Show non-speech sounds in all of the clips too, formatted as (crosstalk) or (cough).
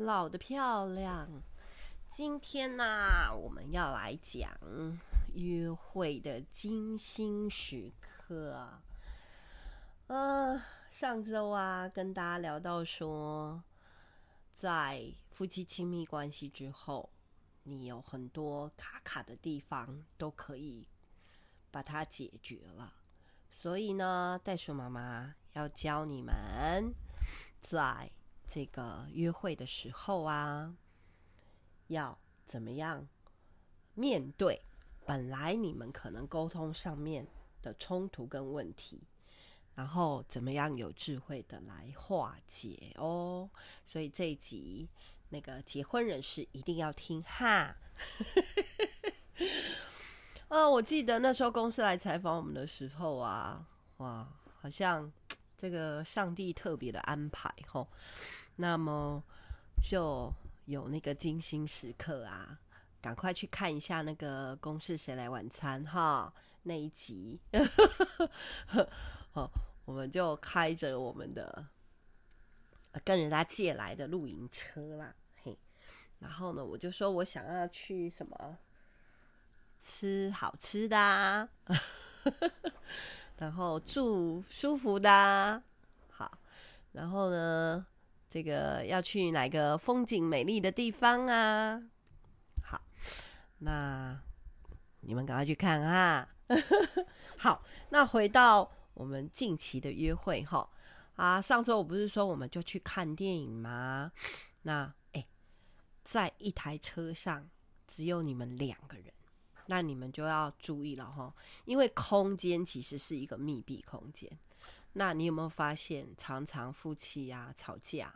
老的漂亮。今天呢、我们要来讲约会的精心时刻。呃，上周啊，跟大家聊到说，在夫妻亲密关系之后，你有很多卡卡的地方都可以把它解决了。所以呢，袋鼠妈妈要教你们，在这个约会的时候啊，要怎么样面对本来你们可能沟通上面的冲突跟问题，然后怎么样有智慧的来化解哦。所以这一集那个结婚人士一定要听哈。(laughs) 哦，我记得那时候公司来采访我们的时候啊，哇，好像这个上帝特别的安排吼，那么就有那个精心时刻啊，赶快去看一下那个《公视谁来晚餐》哈那一集，(laughs) 哦，我们就开着我们的跟人家借来的露营车啦，嘿，然后呢，我就说我想要去什么。吃好吃的啊，然后住舒服的，好，然后呢，这个要去哪个风景美丽的地方啊？好，那你们赶快去看啊！(laughs) 好，那回到我们近期的约会哈啊，上周我不是说我们就去看电影吗？那哎，在一台车上只有你们两个人。那你们就要注意了哈，因为空间其实是一个密闭空间。那你有没有发现，常常夫妻呀、啊、吵架，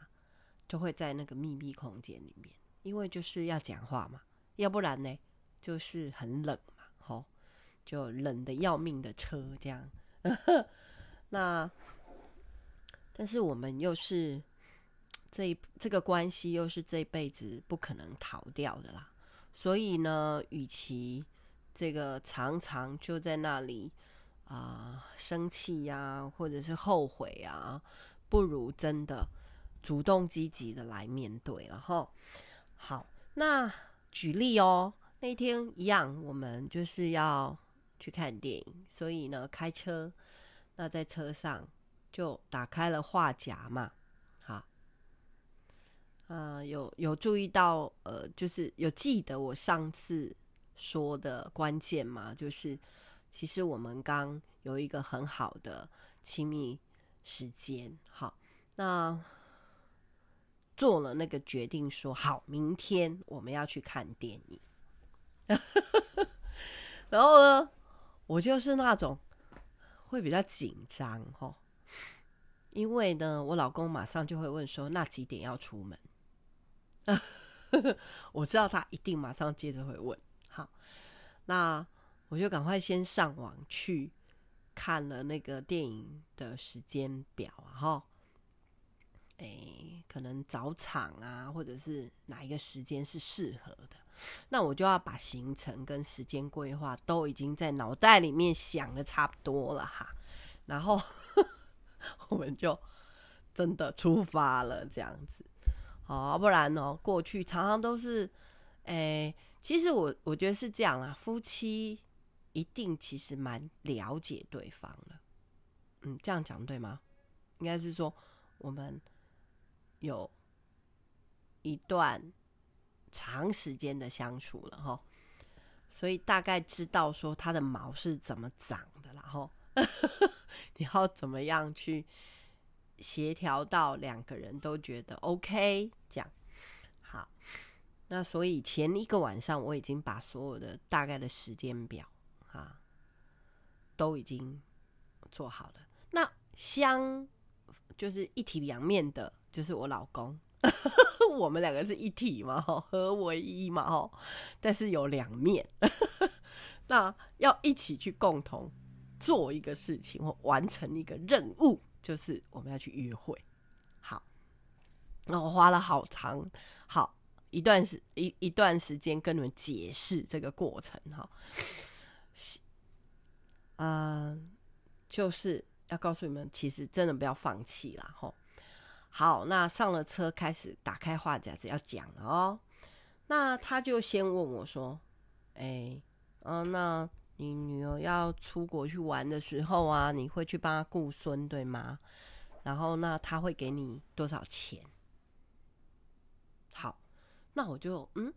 就会在那个密闭空间里面，因为就是要讲话嘛，要不然呢，就是很冷嘛，吼，就冷得要命的车这样。(laughs) 那但是我们又是这一这个关系，又是这辈子不可能逃掉的啦。所以呢，与其这个常常就在那里啊、生气呀、或者是后悔啊，不如真的主动积极的来面对了哈。好，那举例哦，那天一样，我们就是要去看电影，所以呢，开车，那在车上就打开了话夹嘛，好，啊、呃，有有注意到，呃，就是有记得我上次。说的关键嘛，就是其实我们刚有一个很好的亲密时间，好，那做了那个决定说，好，明天我们要去看电影。(laughs) 然后呢，我就是那种会比较紧张哈，因为呢，我老公马上就会问说，那几点要出门？(laughs) 我知道他一定马上接着会问。那我就赶快先上网去看了那个电影的时间表啊，哈，哎，可能早场啊，或者是哪一个时间是适合的，那我就要把行程跟时间规划都已经在脑袋里面想的差不多了哈，然后 (laughs) 我们就真的出发了，这样子，好，不然呢，过去常常都是，哎。其实我我觉得是这样啦，夫妻一定其实蛮了解对方的，嗯，这样讲对吗？应该是说我们有一段长时间的相处了哈，所以大概知道说他的毛是怎么长的，然 (laughs) 后你要怎么样去协调到两个人都觉得 OK，这样好。那所以前一个晚上我已经把所有的大概的时间表啊都已经做好了。那相就是一体两面的，就是我老公，(laughs) 我们两个是一体嘛，合为一嘛，哈。但是有两面，(laughs) 那要一起去共同做一个事情或完成一个任务，就是我们要去约会。好，那我花了好长。一段时一一段时间跟你们解释这个过程哈，嗯、就是要告诉你们，其实真的不要放弃啦哈。好，那上了车，开始打开话匣子要讲了哦。那他就先问我说：“哎，嗯、那你女儿要出国去玩的时候啊，你会去帮她顾孙，对吗？然后那他会给你多少钱？”好，那我就嗯，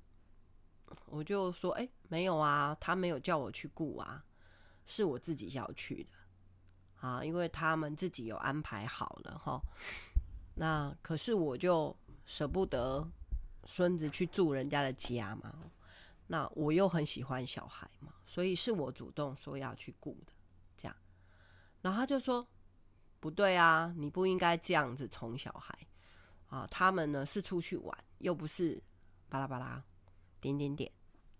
我就说：“哎，没有啊，他没有叫我去雇啊，是我自己要去的啊，因为他们自己有安排好了哈。”那可是我就舍不得孙子去住人家的家嘛，那我又很喜欢小孩嘛，所以是我主动说要去雇的，这样。然后他就说：“不对啊，你不应该这样子宠小孩啊，他们呢是出去玩，又不是巴拉巴拉点点点。(laughs) ”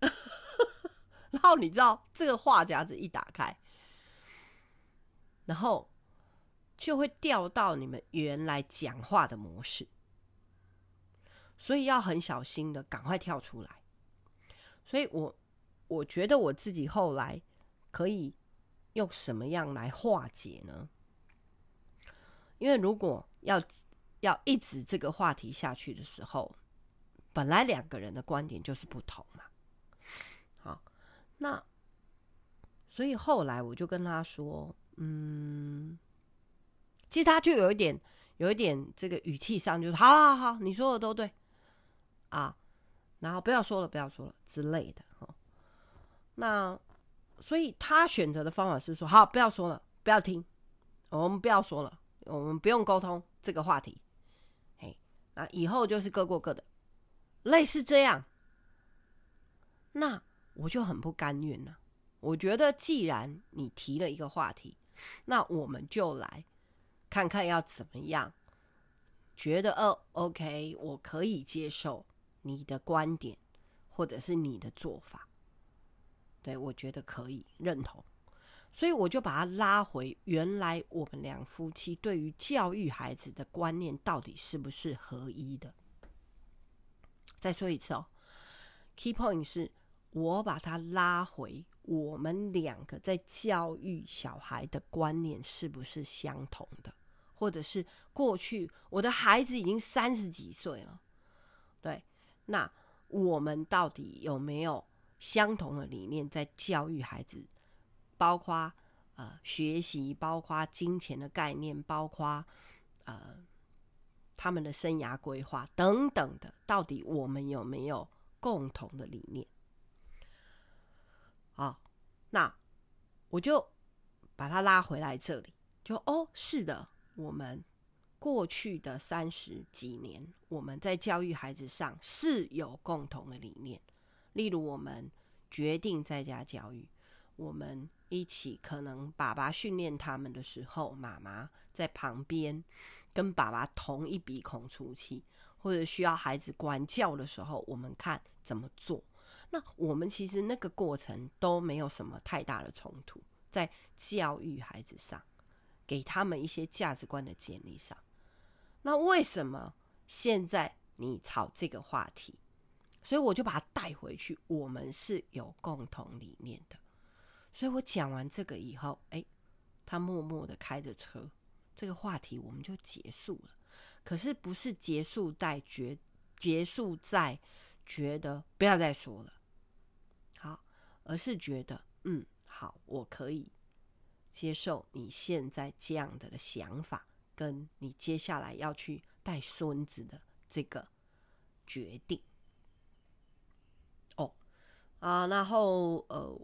然后你知道这个话夹子一打开，然后。就会掉到你们原来讲话的模式，所以要很小心的赶快跳出来。所以我我觉得我自己后来可以用什么样来化解呢？因为如果要要一直这个话题下去的时候，本来两个人的观点就是不同嘛。好，那所以后来我就跟他说，嗯。其实他就有一点，有一点这个语气上就是，好好好，你说的都对啊，然后不要说了，不要说了之类的哦。那所以他选择的方法是说，好，不要说了，不要听，我们不要说了，我们不用沟通这个话题。嘿，那以后就是各过各的，类似这样。那我就很不甘愿了。我觉得既然你提了一个话题，那我们就来。看看要怎么样，觉得哦，OK，我可以接受你的观点，或者是你的做法，对，我觉得可以认同，所以我就把他拉回原来我们两夫妻对于教育孩子的观念到底是不是合一的。再说一次哦，Key point 是我把他拉回我们两个在教育小孩的观念是不是相同的。或者是过去我的孩子已经三十几岁了，对，那我们到底有没有相同的理念在教育孩子？包括呃学习，包括金钱的概念，包括呃他们的生涯规划等等的，到底我们有没有共同的理念？好，那我就把他拉回来这里，就哦，是的。我们过去的三十几年，我们在教育孩子上是有共同的理念。例如，我们决定在家教育，我们一起可能爸爸训练他们的时候，妈妈在旁边跟爸爸同一鼻孔出气，或者需要孩子管教的时候，我们看怎么做。那我们其实那个过程都没有什么太大的冲突，在教育孩子上。给他们一些价值观的建立上，那为什么现在你吵这个话题？所以我就把它带回去。我们是有共同理念的，所以我讲完这个以后，哎，他默默的开着车，这个话题我们就结束了。可是不是结束在觉，结束在觉得不要再说了，好，而是觉得嗯，好，我可以。接受你现在这样的想法，跟你接下来要去带孙子的这个决定。哦，啊，然后呃，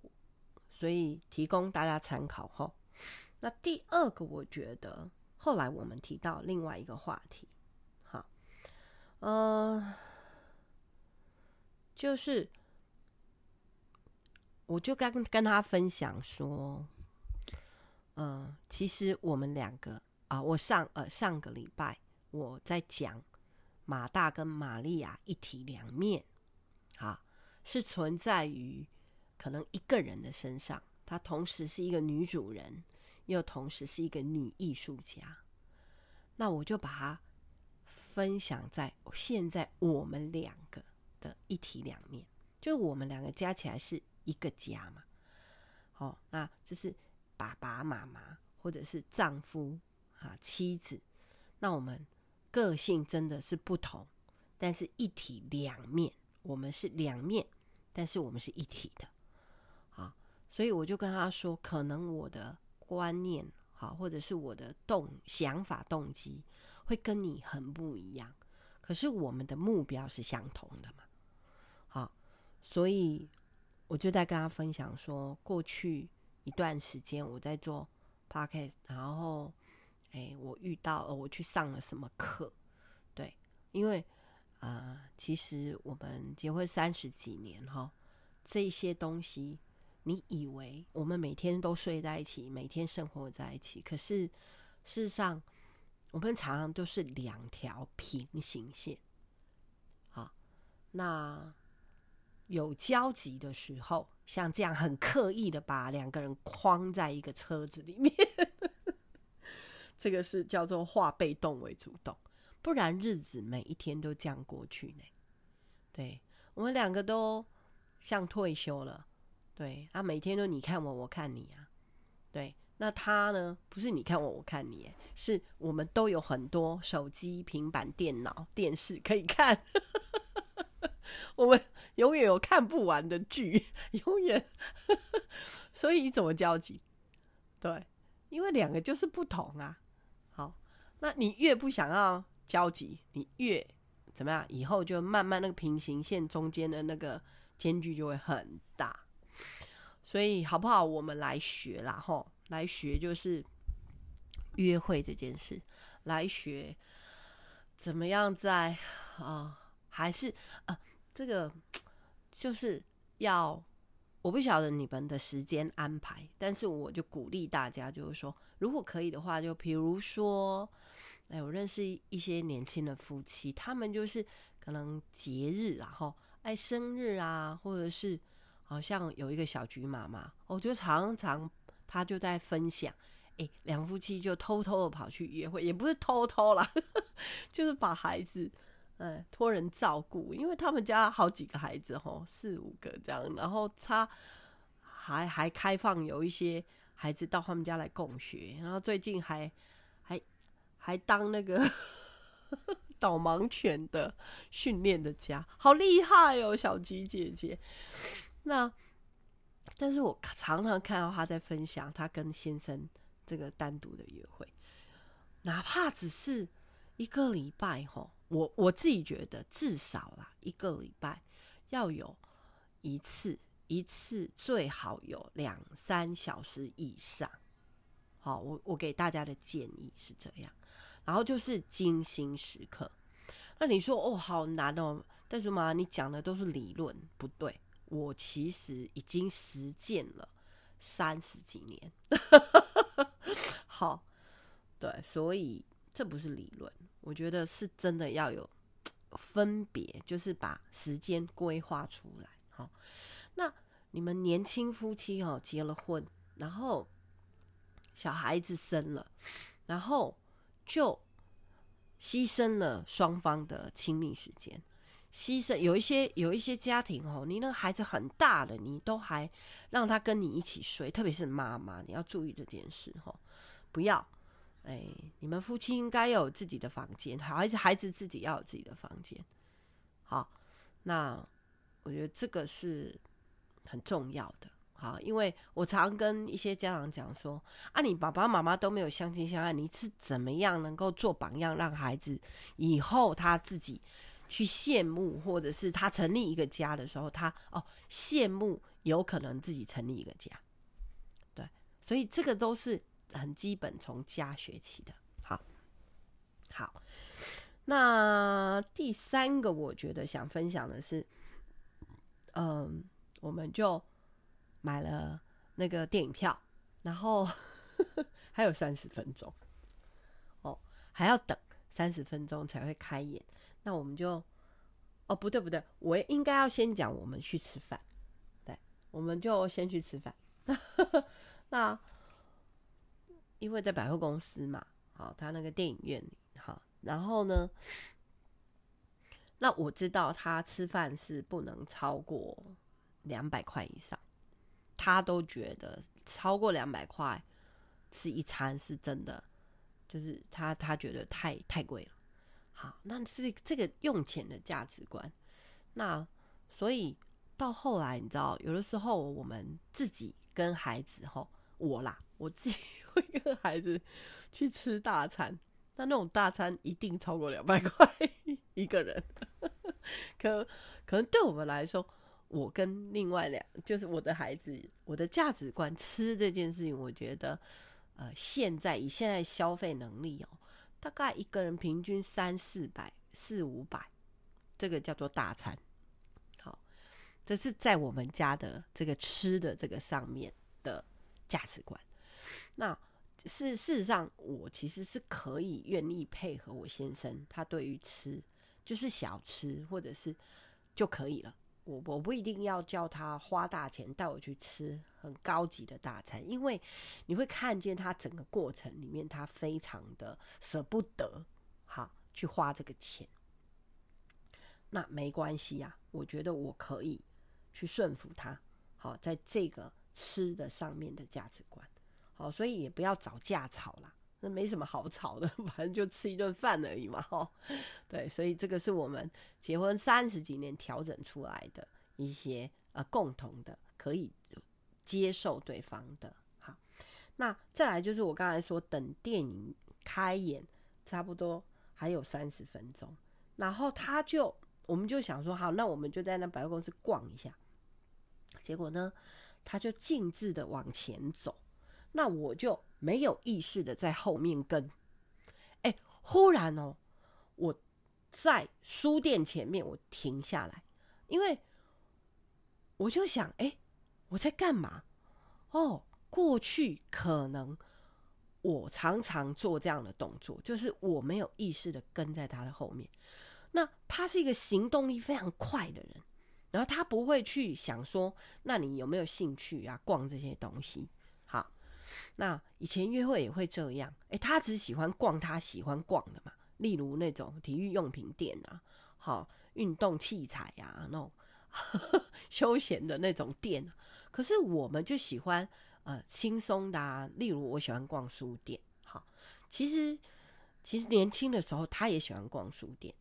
所以提供大家参考哈。那第二个，我觉得后来我们提到另外一个话题，好，呃，就是我就跟跟他分享说。嗯、呃，其实我们两个啊、我上呃上个礼拜我在讲马大跟玛利亚一体两面，啊，是存在于可能一个人的身上，她同时是一个女主人，又同时是一个女艺术家。那我就把它分享在现在我们两个的一体两面，就我们两个加起来是一个家嘛。好、哦，那就是。爸爸妈妈，或者是丈夫啊、妻子，那我们个性真的是不同，但是一体两面，我们是两面，但是我们是一体的，所以我就跟他说，可能我的观念，好，或者是我的动想法动机会跟你很不一样，可是我们的目标是相同的嘛，好，所以我就在跟他分享说，过去一段时间我在做 podcast，然后。哎，我遇到，我去上了什么课？对，因为啊、呃，其实我们结婚三十几年哈，这些东西，你以为我们每天都睡在一起，每天生活在一起，可是事实上，我们常常都是两条平行线。好，那有交集的时候，像这样很刻意的把两个人框在一个车子里面。(laughs) 这个是叫做化被动为主动，不然日子每一天都这样过去呢。对，我们两个都像退休了，对，啊，每天都你看我，我看你啊，对，那他呢？不是你看我，我看你，是我们都有很多手机、平板电脑、电视可以看，(laughs) 我们永远有看不完的剧，永远，所以怎么交集？对，因为两个就是不同啊。好那你越不想要交集，你越怎么样？以后就慢慢那个平行线中间的那个间距就会很大。所以好不好？我们来学啦，吼，来学就是约会这件事，来学怎么样在啊、还是啊、呃，这个就是要我不晓得你们的时间安排，但是我就鼓励大家，就是说，如果可以的话，就比如说。哎，我认识一些年轻的夫妻，他们就是可能节日然后哎生日啊，或者是好像有一个小菊妈妈，我觉得常常她就在分享，哎，两夫妻就偷偷的跑去约会，也不是偷偷啦，(laughs) 就是把孩子嗯托人照顾，因为他们家好几个孩子吼，四五个这样，然后他还还开放有一些孩子到他们家来共学，然后最近还。还当那个 (laughs) 导盲犬的训练的家，好厉害哦，小菊姐姐。那，但是我常常看到他在分享他跟先生这个单独的约会，哪怕只是一个礼拜吼，我我自己觉得至少啦一个礼拜要有一次，一次最好有两三小时以上。好，我我给大家的建议是这样。然后就是精心时刻，那你说哦，好难哦，但是嘛，你讲的都是理论，不对，我其实已经实践了三十几年。好，对，所以这不是理论，我觉得是真的要有分别，就是把时间规划出来。好，那你们年轻夫妻哦，结了婚，然后小孩子生了，然后。就牺牲了双方的亲密时间，牺牲有一些有一些家庭哦，你那个孩子很大了，你都还让他跟你一起睡，特别是妈妈，你要注意这件事哦，不要，哎，你们夫妻应该要有自己的房间，孩子孩子自己要有自己的房间，好，那我觉得这个是很重要的。好，因为我常跟一些家长讲说，啊，你爸爸妈妈都没有相亲相爱，你是怎么样能够做榜样，让孩子以后他自己去羡慕，或者是他成立一个家的时候，他哦羡慕有可能自己成立一个家，对，所以这个都是很基本从家学起的。好，好，那第三个我觉得想分享的是，嗯，我们就。买了那个电影票，然后 (laughs) 还有三十分钟哦，还要等三十分钟才会开演。那我们就哦，不对不对，我应该要先讲我们去吃饭，对，我们就先去吃饭。(laughs) 那因为在百货公司嘛，好，他那个电影院里，好，然后呢，那我知道他吃饭是不能超过两百块以上。他都觉得超过两百块吃一餐是真的，就是他他觉得太太贵了。好，那是这个用钱的价值观。那所以到后来，你知道，有的时候我们自己跟孩子吼，我啦，我自己 (laughs) 会跟孩子去吃大餐，但那种大餐一定超过两百块一个人。可可能对我们来说，我跟另外两，就是我的孩子，我的价值观，吃这件事情，我觉得，呃，现在以现在消费能力哦，大概一个人平均三四百、四五百，这个叫做大餐。好，这是在我们家的这个吃的这个上面的价值观。那是事实上，我其实是可以愿意配合我先生，他对于吃。就是小吃或者是就可以了，我我不一定要叫他花大钱带我去吃很高级的大餐，因为你会看见他整个过程里面，他非常的舍不得，好去花这个钱。那没关系呀，我觉得我可以去顺服他，好在这个吃的上面的价值观，好，所以也不要找架吵啦。那没什么好吵的，(laughs) 反正就吃一顿饭而已嘛，哈。对，所以这个是我们结婚三十几年调整出来的一些呃共同的可以接受对方的。好，那再来就是我刚才说，等电影开演差不多还有三十分钟，然后他就我们就想说，好，那我们就在那百货公司逛一下。结果呢，他就径自的往前走。那我就没有意识的在后面跟，哎，忽然哦，我在书店前面，我停下来，因为我就想，哎，我在干嘛？哦，过去可能我常常做这样的动作，就是我没有意识的跟在他的后面。那他是一个行动力非常快的人，然后他不会去想说，那你有没有兴趣啊？逛这些东西。那以前约会也会这样，诶，他只喜欢逛他喜欢逛的嘛，例如那种体育用品店啊，好，运动器材啊，那种呵 (laughs) 休闲的那种店。可是我们就喜欢呃轻松的啊，例如我喜欢逛书店。好，其实其实年轻的时候他也喜欢逛书店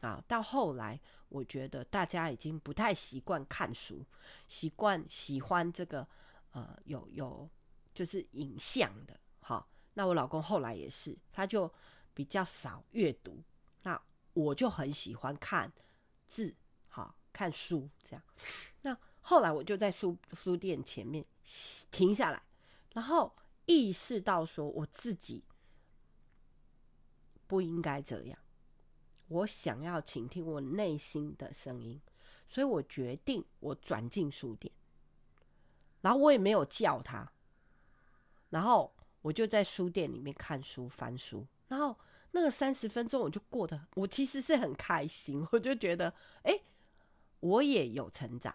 啊，到后来我觉得大家已经不太习惯看书，习惯喜欢这个呃有有。就是影像的，好，那我老公后来也是，他就比较少阅读，那我就很喜欢看字，好，看书这样。那后来我就在书书店前面停下来，然后意识到说我自己不应该这样，我想要倾听我内心的声音，所以我决定我转进书店，然后我也没有叫他。然后我就在书店里面看书、翻书，然后那个三十分钟我就过得，我其实是很开心，我就觉得，哎，我也有成长，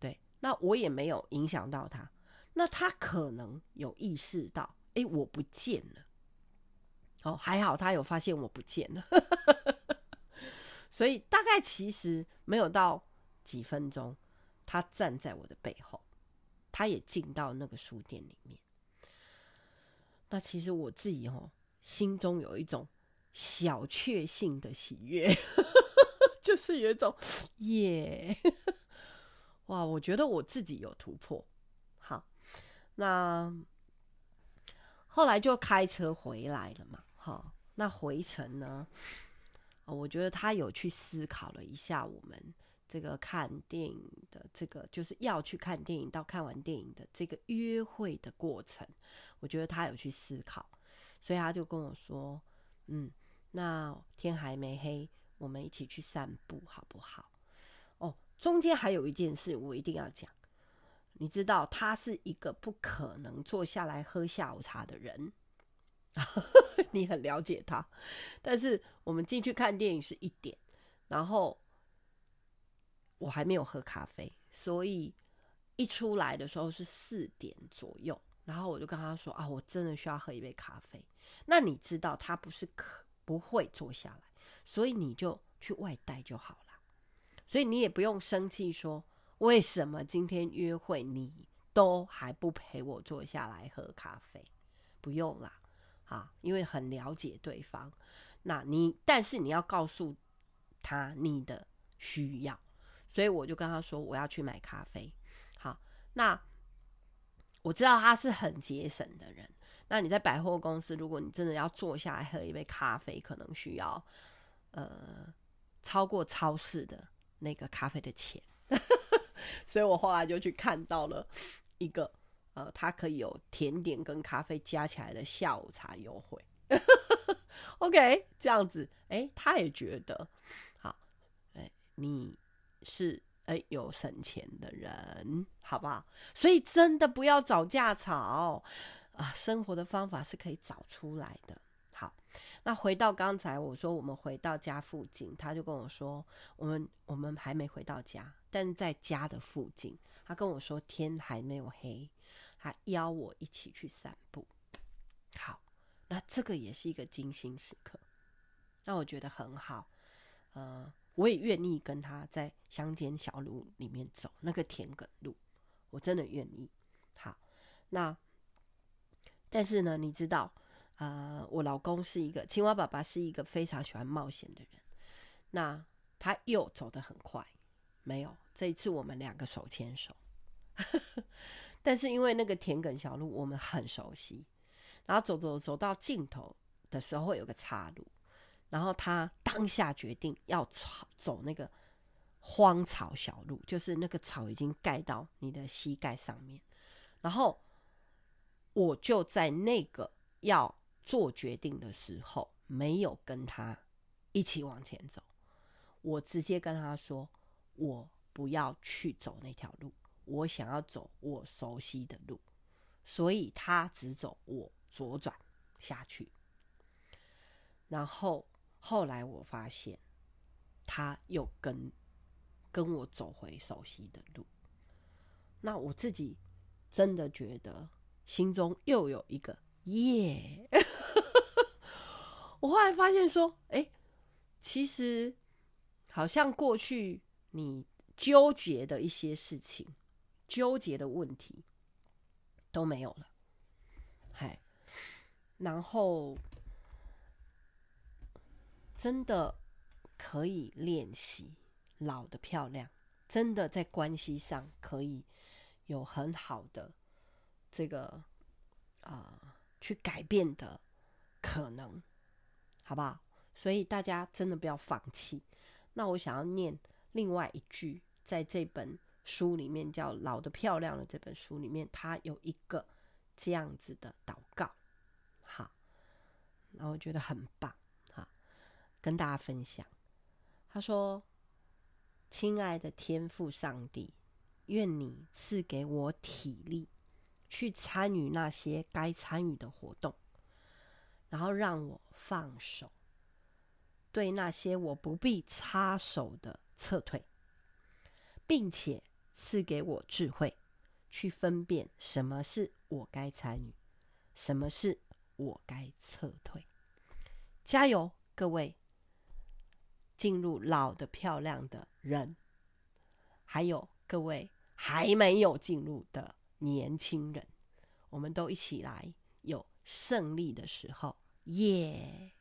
对，那我也没有影响到他，那他可能有意识到，哎，我不见了，哦，还好他有发现我不见了，(laughs) 所以大概其实没有到几分钟，他站在我的背后，他也进到那个书店里面。那其实我自己哦，心中有一种小确幸的喜悦，(laughs) 就是有一种耶，(laughs) 哇！我觉得我自己有突破。好，那后来就开车回来了嘛。好，那回程呢，我觉得他有去思考了一下我们。这个看电影的这个就是要去看电影到看完电影的这个约会的过程，我觉得他有去思考，所以他就跟我说：“嗯，那天还没黑，我们一起去散步好不好？”哦，中间还有一件事我一定要讲，你知道他是一个不可能坐下来喝下午茶的人，(laughs) 你很了解他，但是我们进去看电影是一点，然后。我还没有喝咖啡，所以一出来的时候是四点左右，然后我就跟他说啊，我真的需要喝一杯咖啡。那你知道他不是可不会坐下来，所以你就去外带就好了。所以你也不用生气，说为什么今天约会你都还不陪我坐下来喝咖啡？不用啦，啊，因为很了解对方。那你但是你要告诉他你的需要，所以我就跟他说我要去买咖啡。好，那我知道他是很节省的人。那你在百货公司，如果你真的要坐下来喝一杯咖啡，可能需要呃超过超市的那个咖啡的钱。(laughs) 所以我后来就去看到了一个呃，它可以有甜点跟咖啡加起来的下午茶优惠。(laughs) OK，这样子，哎、他也觉得好，哎、你是哎、有省钱的人，好不好？所以真的不要找架吵啊，生活的方法是可以找出来的。好，那回到刚才我说，我们回到家附近，他就跟我说，我们我们还没回到家，但在家的附近，他跟我说天还没有黑，他邀我一起去散步。好。那这个也是一个精心时刻，那我觉得很好，呃，我也愿意跟他在乡间小路里面走那个田埂路，我真的愿意。好，那但是呢，你知道，呃，我老公是一个青蛙爸爸，是一个非常喜欢冒险的人，那他又走得很快，没有这一次我们两个手牵手，(laughs) 但是因为那个田埂小路我们很熟悉。然后走走走到尽头的时候会有个岔路，然后他当下决定要走走那个荒草小路，就是那个草已经盖到你的膝盖上面。然后我就在那个要做决定的时候，没有跟他一起往前走，我直接跟他说：“我不要去走那条路，我想要走我熟悉的路。”所以他只走我。左转下去，然后后来我发现，他又跟跟我走回熟悉的路，那我自己真的觉得心中又有一个耶。(laughs) 我后来发现说，哎，其实好像过去你纠结的一些事情、纠结的问题都没有了，嗨。然后，真的可以练习老的漂亮，真的在关系上可以有很好的这个啊、去改变的可能，好不好？所以大家真的不要放弃。那我想要念另外一句，在这本书里面叫《老的漂亮》的这本书里面，它有一个这样子的祷告。然后我觉得很棒，跟大家分享。他说：“亲爱的天父上帝，愿你赐给我体力，去参与那些该参与的活动，然后让我放手，对那些我不必插手的撤退，并且赐给我智慧，去分辨什么是我该参与，什么是。”我该撤退，加油，各位！进入老的漂亮的人，还有各位还没有进入的年轻人，我们都一起来有胜利的时候，耶！